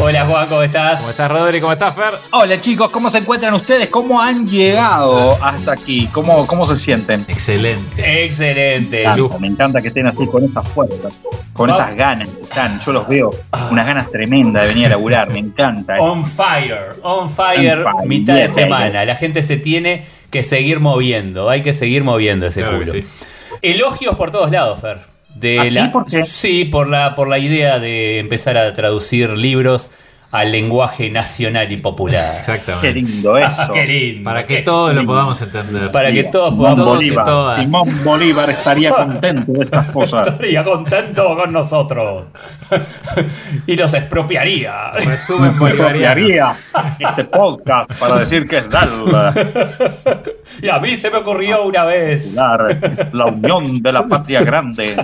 Hola Juan, ¿cómo estás? ¿Cómo estás Rodri? ¿Cómo estás Fer? Hola chicos, ¿cómo se encuentran ustedes? ¿Cómo han llegado hasta aquí? ¿Cómo, cómo se sienten? Excelente. Excelente. Me encanta, me encanta que estén así con esas fuerzas, con esas ganas que están. Yo los veo, unas ganas tremendas de venir a laburar, me encanta. On fire, on fire, On fire, mitad de semana. La gente se tiene que seguir moviendo, hay que seguir moviendo ese Claro culo. sí. Elogios por todos lados, Fer. De ¿Ah, sí? la- ¿Por qué? Sí, por la, por la idea de empezar a traducir libros al lenguaje nacional y popular. Exactamente. Qué lindo eso. Qué lindo. Para que qué- todos lo podamos entender. Para que todos Simón podamos todos y Bolívar, todas. Simón Bolívar estaría contento de estas cosas. estaría contento con nosotros y nos expropiaría. Resumen Me bolivariano. este podcast para decir que es la, Y a mí se me ocurrió una vez. la unión de la patria grande.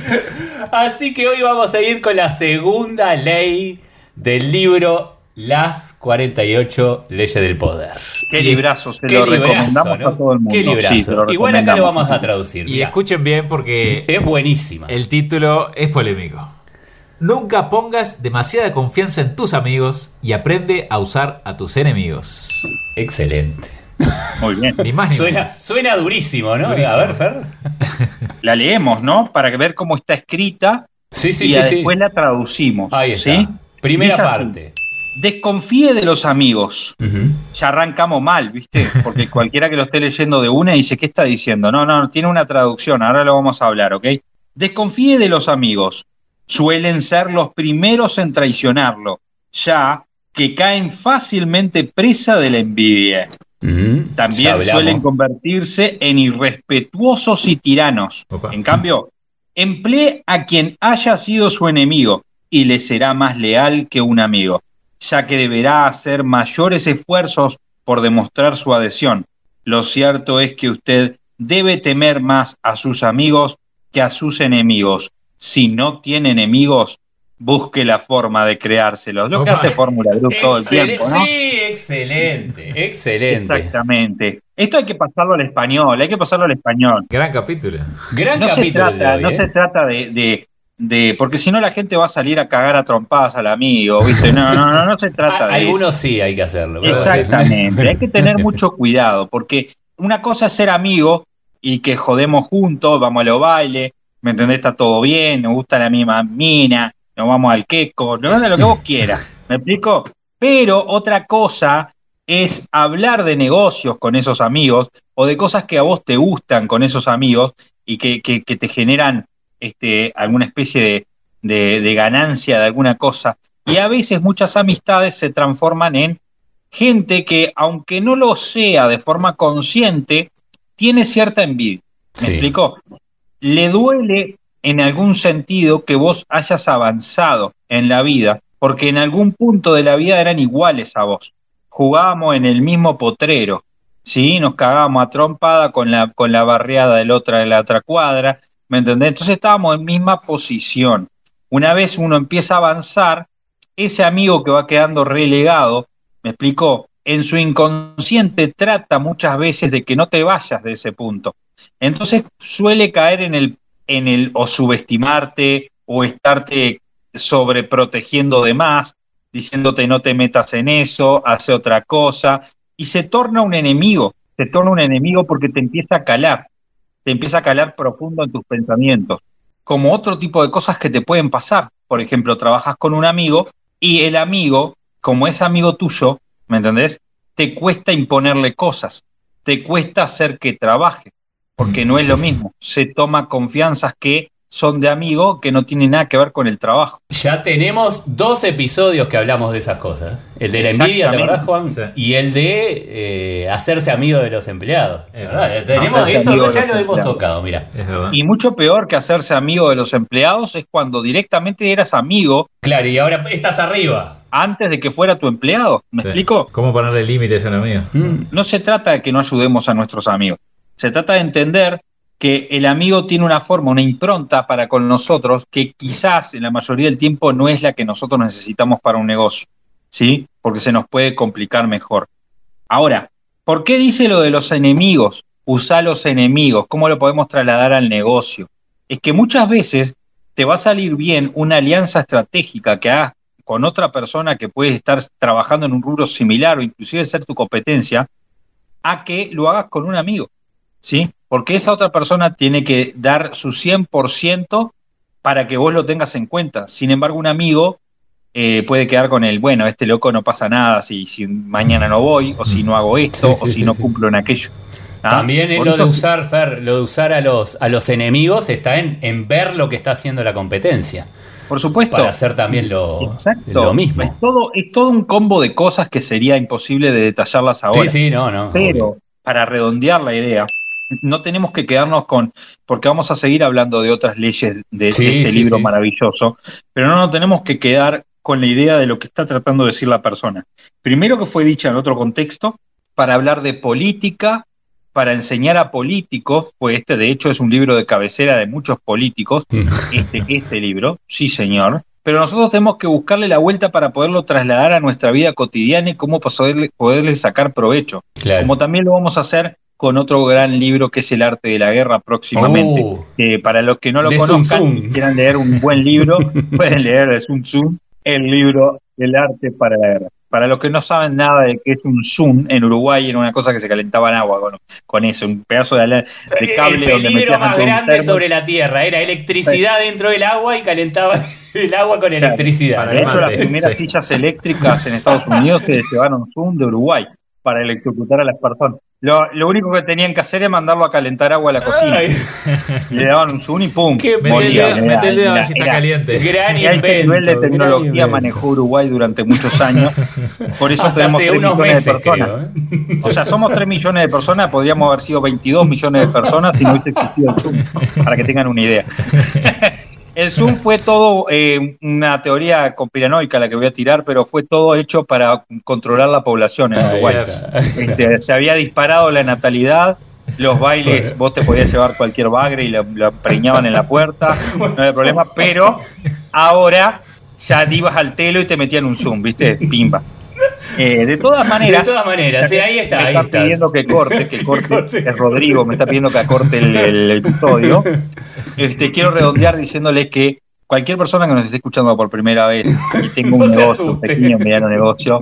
Así que hoy vamos a ir con la segunda ley del libro Las 48 leyes del poder. Qué Sí. librazo, se Qué lo librazo, recomendamos ¿no? a todo el mundo. Qué librazo. Sí, Igual acá lo vamos a traducir. Y mirá. escuchen bien porque Es buenísima. el título es polémico. Nunca pongas demasiada confianza en tus amigos y aprende a usar a tus enemigos. Excelente. Muy bien. Ni más ni Suena, suena durísimo, ¿no? Durísimo. A ver, Fer. La leemos, ¿no? Para ver cómo está escrita Sí, sí, y sí. sí. después la traducimos. Ahí está. ¿sí? Primera Dice así. parte. Desconfíe de los amigos. Ya arrancamos mal, ¿viste? Porque cualquiera que lo esté leyendo de una dice, ¿qué está diciendo? No, no, tiene una traducción, ahora lo vamos a hablar, ¿ok? Desconfíe de los amigos. Suelen ser los primeros en traicionarlo, ya que caen fácilmente presa de la envidia. También suelen convertirse en irrespetuosos y tiranos. Opa. En cambio, emplee a quien haya sido su enemigo y le será más leal que un amigo, ya que deberá hacer mayores esfuerzos por demostrar su adhesión. Lo cierto es que usted debe temer más a sus amigos que a sus enemigos. Si no tiene enemigos, busque la forma de creárselos. Lo que hace Fórmula Group todo el tiempo, ¿no? Sí, excelente, excelente. Exactamente. Esto hay que pasarlo al español, hay que pasarlo al español. Gran capítulo. Gran No se capítulo trata, de hoy, no ¿eh? se trata de, de- de- porque si no la gente va a salir a cagar a trompadas al amigo, ¿viste? No, no, no, no se trata de Algunos sí hay que hacerlo. Exactamente, hay que tener mucho cuidado, porque una cosa es ser amigo y que jodemos juntos, vamos a los bailes, ¿me entendés? Está todo bien, nos gusta la misma mina, nos vamos al queco, no lo que vos quieras, ¿me explico? Pero otra cosa es hablar de negocios con esos amigos o de cosas que a vos te gustan con esos amigos y que, que- que te generan este, alguna especie de, de- de ganancia de alguna cosa. Y a veces muchas amistades se transforman en gente que, aunque no lo sea de forma consciente, tiene cierta envidia. ¿Me Sí. explico? Le duele en algún sentido que vos hayas avanzado en la vida, porque en algún punto de la vida eran iguales a vos. Jugábamos en el mismo potrero, ¿sí? Nos cagábamos a trompada con la, con la barriada otra, de la otra cuadra, ¿me entendés? Entonces estábamos en misma posición. Una vez uno empieza a avanzar, ese amigo que va quedando relegado, me explicó, en su inconsciente trata muchas veces de que no te vayas de ese punto. Entonces suele caer en el, en el o subestimarte o estarte sobreprotegiendo de más, diciéndote no te metas en eso, hace otra cosa, y se torna un enemigo, se torna un enemigo porque te empieza a calar, te empieza a calar profundo en tus pensamientos, como otro tipo de cosas que te pueden pasar. Por ejemplo, trabajas con un amigo y el amigo, como es amigo tuyo, ¿me entendés? Te cuesta imponerle cosas, te cuesta hacer que trabaje, porque no es lo mismo. Se toma confianzas que son de amigo que no tienen nada que ver con el trabajo. Ya tenemos dos episodios que hablamos de esas cosas. El de la envidia, ¿te acordás, Juan? Sí. Y el de eh, hacerse amigo de los empleados. Es ¿verdad? Tenemos, eso ya lo hemos empleados. tocado, mira. Y mucho peor que hacerse amigo de los empleados es cuando directamente eras amigo Claro, y ahora estás arriba. antes de que fuera tu empleado. ¿Me Sí. explico? ¿Cómo ponerle límites a un amigo? Mm. No se trata de que no ayudemos a nuestros amigos. Se trata de entender que el amigo tiene una forma, una impronta para con nosotros que quizás en la mayoría del tiempo no es la que nosotros necesitamos para un negocio, ¿sí? Porque se nos puede complicar mejor. Ahora, ¿por qué dice lo de los enemigos? Usá los enemigos, ¿cómo lo podemos trasladar al negocio? Es que muchas veces te va a salir bien una alianza estratégica que hagas con otra persona que puede estar trabajando en un rubro similar o inclusive ser tu competencia, a que lo hagas con un amigo, ¿sí? Porque esa otra persona tiene que dar su 100% para que vos lo tengas en cuenta. Sin embargo, un amigo eh, puede quedar con el, bueno, este loco no pasa nada si, si mañana no voy, o si no hago esto, Sí, o si sí, no sí. cumplo en aquello. ¿Ah? También es lo de usar, Fer, lo de usar a los, a los enemigos está en, en ver lo que está haciendo la competencia. Por supuesto. Para hacer también lo, Exacto. lo mismo. Es todo, es todo un combo de cosas que sería imposible de detallarlas ahora. Sí, sí, no, no. Pero obvio. para redondear la idea, no tenemos que quedarnos con, porque vamos a seguir hablando de otras leyes de, Sí, de este sí, libro sí. maravilloso, pero no nos tenemos que quedar con la idea de lo que está tratando de decir la persona. Primero que fue dicha en otro contexto, para hablar de política, para enseñar a políticos, pues este de hecho es un libro de cabecera de muchos políticos, este, este libro, sí señor, pero nosotros tenemos que buscarle la vuelta para poderlo trasladar a nuestra vida cotidiana y cómo poderle, poderle sacar provecho Claro. como también lo vamos a hacer con otro gran libro que es El arte de la guerra próximamente. Que para los que no lo conozcan y quieran leer un buen libro, pueden leer de Sun Tzu el libro El arte para la guerra. Para los que no saben nada de qué es un Sun, en Uruguay era una cosa que se calentaba en agua con, con eso, un pedazo de, de cable el donde peligro metías más grande sobre la Tierra era electricidad dentro del agua y calentaba el agua con electricidad. Para De hecho, las primeras sí. sillas eléctricas en Estados Unidos se llevaron Zoom de Uruguay para electrocutar a las personas. Lo, lo único que tenían que hacer es mandarlo a calentar agua a la cocina. Ay, Le daban un zoom y pum. Qué Mete el moría. dedo, Era- mete el dedo a ver era- si está era- caliente. gran y invento. nivel de tecnología invento. manejó Uruguay durante muchos años. Por eso Hasta tenemos hace 3 unos millones meses, de personas. creo. ¿eh? O sea, somos 3 millones de personas, podríamos haber sido 22 millones de personas si no hubiese existido el Zoom, para que tengan una idea. El Zoom fue todo eh, una teoría conspiranoica la que voy a tirar, pero fue todo hecho para controlar la población en Uruguay. Este, se había disparado la natalidad, los bailes, vos te podías llevar cualquier bagre y lo preñaban en la puerta, no había problema, pero ahora ya ibas al telo y te metían un zoom, ¿viste? Pimba. Eh, de todas maneras, De todas maneras, sí, ahí está, me ahí está estás. pidiendo que corte, que corte, es Rodrigo, me está pidiendo que corte el, el episodio. Este, quiero redondear diciéndole que cualquier persona que nos esté escuchando por primera vez y tenga un No negocio, un pequeño, mediano negocio,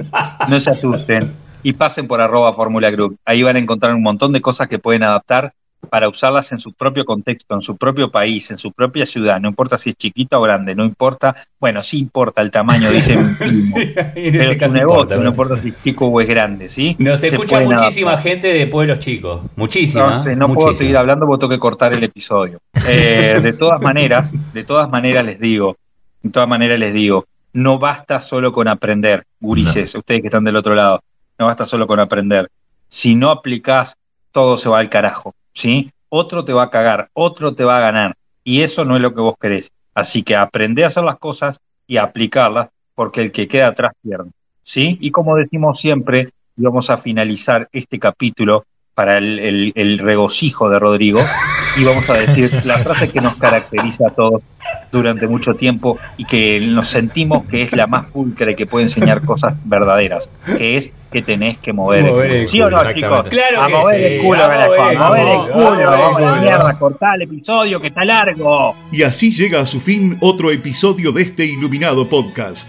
no se asusten y pasen por arroba Fórmula Group. Ahí van a encontrar un montón de cosas que pueden adaptar para usarlas en su propio contexto, en su propio país, en su propia ciudad. No importa si es chiquita o grande, no importa, bueno, sí importa el tamaño, dice mi primo. en ese Pero tu caso negocio, importa, no importa si es chico o es grande, ¿sí? Nos Se escucha muchísima adaptar. gente de pueblos chicos. Muchísima. No, no puedo seguir hablando porque tengo que cortar el episodio. Eh, de todas maneras, de todas maneras les digo, de todas maneras les digo, no basta solo con aprender, gurises, ustedes que están del otro lado, no basta solo con aprender. Si no aplicás, todo se va al carajo, ¿sí? Otro te va a cagar, otro te va a ganar, y eso no es lo que vos querés. Así que aprende a hacer las cosas y a aplicarlas, porque el que queda atrás pierde, ¿sí? Y como decimos siempre, y vamos a finalizar este capítulo para el, el- el regocijo de Rodrigo y vamos a decir la frase que nos caracteriza a todos durante mucho tiempo y que nos sentimos que es la más pulcra y que puede enseñar cosas verdaderas, que es que tenés que mover, Mover el culo. ¿Sí o no, chicos? Claro a que mover sí, el culo, a mover el a mover el culo, vamos a la culo. mierda, cortá el episodio que está largo. Y así llega a su fin otro episodio de este iluminado podcast.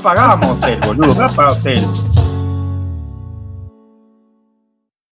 No pagamos hotel, boludo, pagamos hotel.